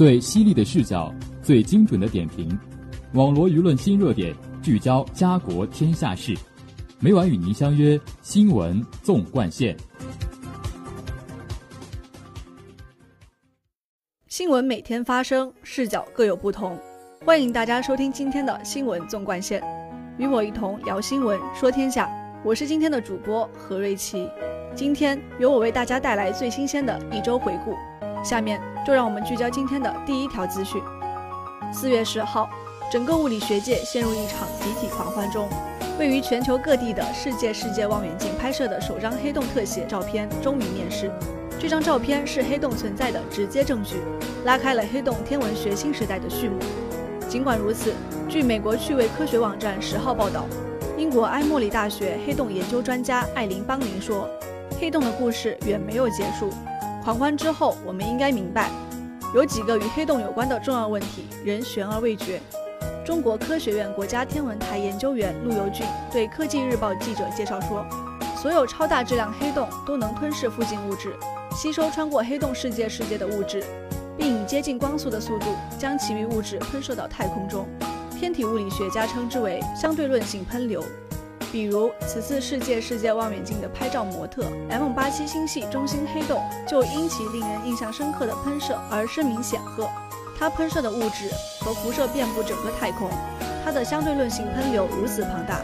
最犀利的视角，最精准的点评，网罗舆论新热点，聚焦家国天下事。每晚与您相约《新闻纵贯线》。新闻每天发生，视角各有不同。欢迎大家收听今天的《新闻纵贯线》，与我一同聊新闻，说天下。我是今天的主播何瑞琪。今天由我为大家带来最新鲜的一周回顾。下面就让我们聚焦今天的第一条资讯。四月十号，整个物理学界陷入一场集体狂欢中。位于全球各地的世界世界望远镜拍摄的首张黑洞特写照片终于面世。这张照片是黑洞存在的直接证据，拉开了黑洞天文学新时代的序幕。尽管如此，据美国趣味科学网站十号报道，英国埃默里大学黑洞研究专家艾琳·邦宁说：“黑洞的故事远没有结束。狂欢之后，我们应该明白，有几个与黑洞有关的重要问题仍悬而未决。”中国科学院国家天文台研究员陆游俊对科技日报记者介绍说：“所有超大质量黑洞都能吞噬附近物质。”吸收穿过黑洞世界世界的物质，并以接近光速的速度将其余物质喷射到太空中。天体物理学家称之为相对论性喷流。比如，此次世界世界望远镜的拍照模特 M87 星系中心黑洞，就因其令人印象深刻的喷射而声名显赫。它喷射的物质和辐射遍布整个太空，它的相对论性喷流如此庞大，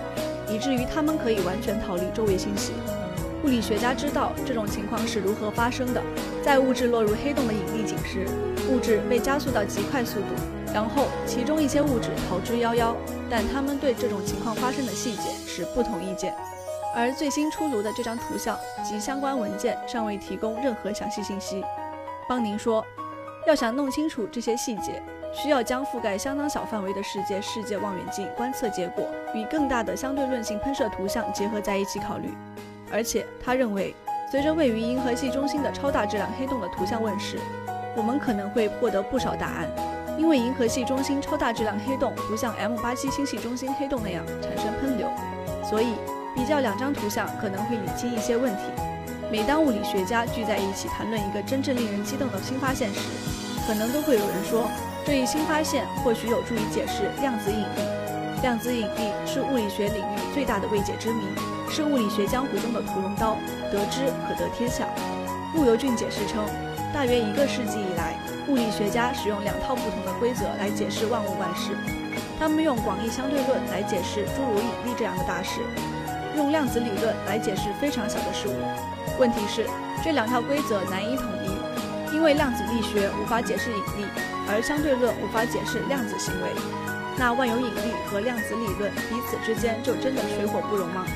以至于它们可以完全逃离周围星系。物理学家知道这种情况是如何发生的。在物质落入黑洞的引力井时，物质被加速到极快速度，然后其中一些物质逃之夭夭。但他们对这种情况发生的细节持不同意见。而最新出炉的这张图像及相关文件尚未提供任何详细信息。邦宁说，要想弄清楚这些细节，需要将覆盖相当小范围的世界世界望远镜观测结果与更大的相对论性喷射图像结合在一起考虑。而且他认为，随着位于银河系中心的超大质量黑洞的图像问世，我们可能会获得不少答案。因为银河系中心超大质量黑洞不像 M87 星系中心黑洞那样产生喷流，所以比较两张图像可能会理清一些问题。每当物理学家聚在一起谈论一个真正令人激动的新发现时，可能都会有人说，这一新发现或许有助于解释量子引力。量子引力是物理学领域最大的未解之谜。是物理学江湖中的屠龙刀，得之可得天下。陆游俊解释称，大约一个世纪以来，物理学家使用两套不同的规则来解释万物万事。他们用广义相对论来解释诸如引力这样的大事，用量子理论来解释非常小的事物。问题是，这两套规则难以统一，因为量子力学无法解释引力，而相对论无法解释量子行为。那万有引力和量子理论彼此之间就真的水火不容吗？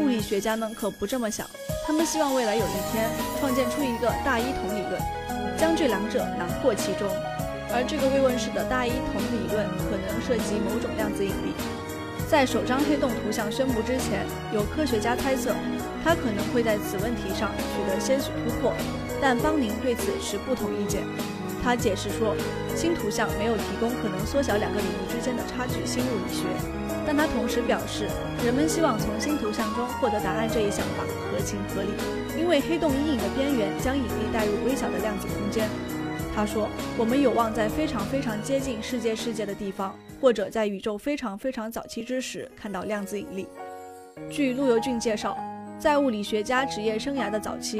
物理学家们可不这么想，他们希望未来有一天创建出一个大一统理论，将这两者囊括其中。而这个未问世的大一统理论可能涉及某种量子引力。在首张黑洞图像宣布之前，有科学家猜测，他可能会在此问题上取得些许突破，但邦宁对此持不同意见。他解释说，新图像没有提供可能缩小两个领域之间的差距新物理学。但他同时表示，人们希望从新图像中获得答案这一想法合情合理，因为黑洞阴影的边缘将引力带入微小的量子空间。他说：“我们有望在非常非常接近世界世界的地方，或者在宇宙非常非常早期之时看到量子引力。”据陆游俊介绍，在物理学家职业生涯的早期，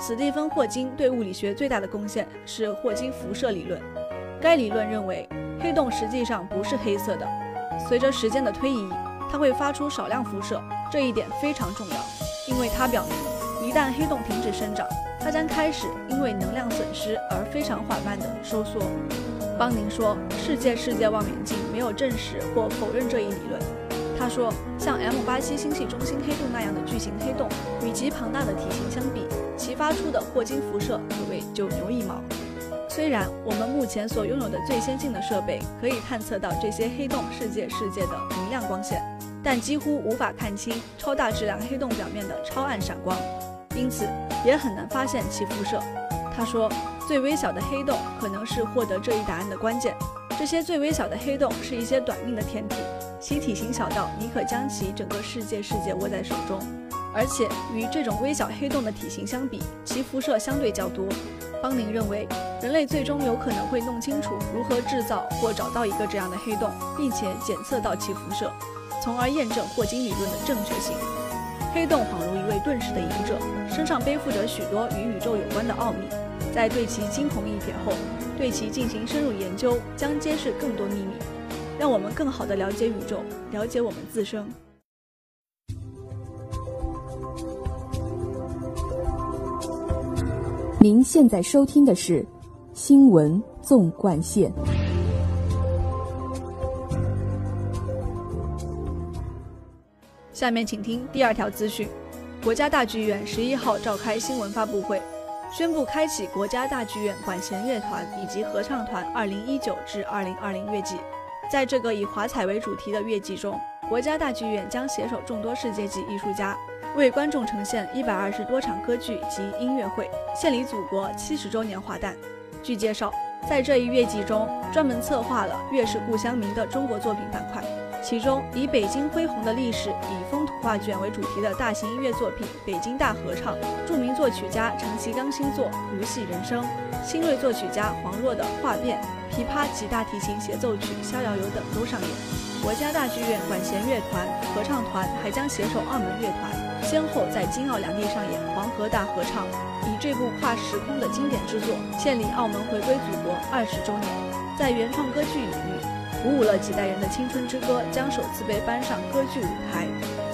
史蒂芬·霍金对物理学最大的贡献是霍金辐射理论。该理论认为，黑洞实际上不是黑色的。随着时间的推移，它会发出少量辐射，这一点非常重要，因为它表明，一旦黑洞停止生长，它将开始因为能量损失而非常缓慢地收缩。邦宁说，世界世界望远镜没有证实或否认这一理论。他说，像 M87 星系中心黑洞那样的巨型黑洞，与其庞大的体型相比，其发出的霍金辐射可谓九牛一毛。虽然我们目前所拥有的最先进的设备可以探测到这些黑洞世界世界的明亮光线，但几乎无法看清超大质量黑洞表面的超暗闪光，因此也很难发现其辐射。他说，最微小的黑洞可能是获得这一答案的关键。这些最微小的黑洞是一些短命的天体，其体型小到你可将其整个世界世界握在手中，而且与这种微小黑洞的体型相比，其辐射相对较多。邦宁认为，人类最终有可能会弄清楚如何制造或找到一个这样的黑洞，并且检测到其辐射，从而验证霍金理论的正确性。黑洞恍如一位遁世的隐者，身上背负着许多与宇宙有关的奥秘。在对其惊鸿一瞥后，对其进行深入研究，将揭示更多秘密，让我们更好地了解宇宙，了解我们自身。您现在收听的是《新闻纵贯线》。下面请听第二条资讯：国家大剧院十一号召开新闻发布会，宣布开启国家大剧院管弦乐团以及合唱团二零一九至二零二零乐季。在这个以华彩为主题的月季中，国家大剧院将携手众多世界级艺术家，为观众呈现一百二十多场歌剧及音乐会，献礼祖国七十周年华诞。据介绍，在这一月季中，专门策划了“月是故乡明”的中国作品板块。其中，以北京恢宏的历史、以风土画卷为主题的大型音乐作品《北京大合唱》，著名作曲家陈其刚新作《如戏人生》，新锐作曲家黄若的《画变》，琵琶及大提琴协奏曲《逍遥游》等都上演。国家大剧院管弦乐团、合唱团还将携手澳门乐团，先后在京澳两地上演《黄河大合唱》，以这部跨时空的经典之作献礼澳门回归祖国二十周年。在原创歌剧领域，鼓舞了几代人的青春之歌将首次被搬上歌剧舞台，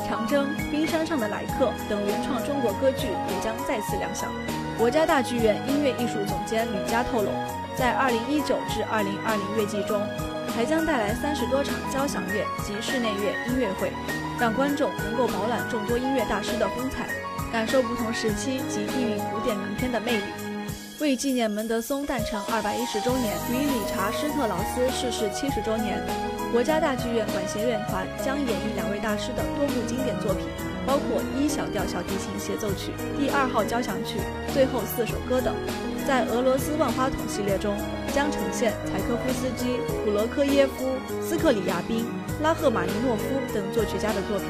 《长征》《冰山上的来客》等原创中国歌剧也将再次亮相。国家大剧院音乐艺术总监吕嘉透露，在2019至2020乐季中，还将带来三十多场交响乐及室内乐音乐会，让观众能够饱览众多音乐大师的风采，感受不同时期及地域古典名篇的魅力。为纪念门德松诞辰二百一十周年与理查施特劳斯逝世七十周年，国家大剧院管弦乐团将演绎两位大师的多部经典作品，包括一小调小提琴协奏曲、第二号交响曲、最后四首歌等。在俄罗斯万花筒系列中，将呈现柴可夫斯基、普罗科耶夫、斯克里亚宾、拉赫玛尼诺夫等作曲家的作品。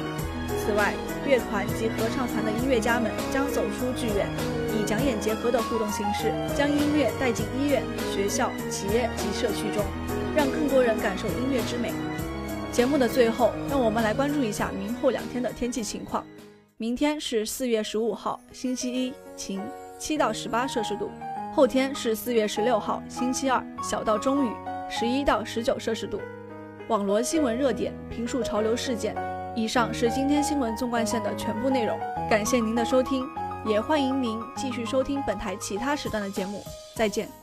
此外，乐团及合唱团的音乐家们将走出剧院。以讲演结合的互动形式，将音乐带进医院、学校、企业及社区中，让更多人感受音乐之美。节目的最后，让我们来关注一下明后两天的天气情况。明天是四月十五号，星期一，晴，七到十八摄氏度；后天是四月十六号，星期二，小到中雨，十一到十九摄氏度。网罗新闻热点，评述潮流事件。以上是今天新闻纵贯线的全部内容，感谢您的收听。也欢迎您继续收听本台其他时段的节目，再见。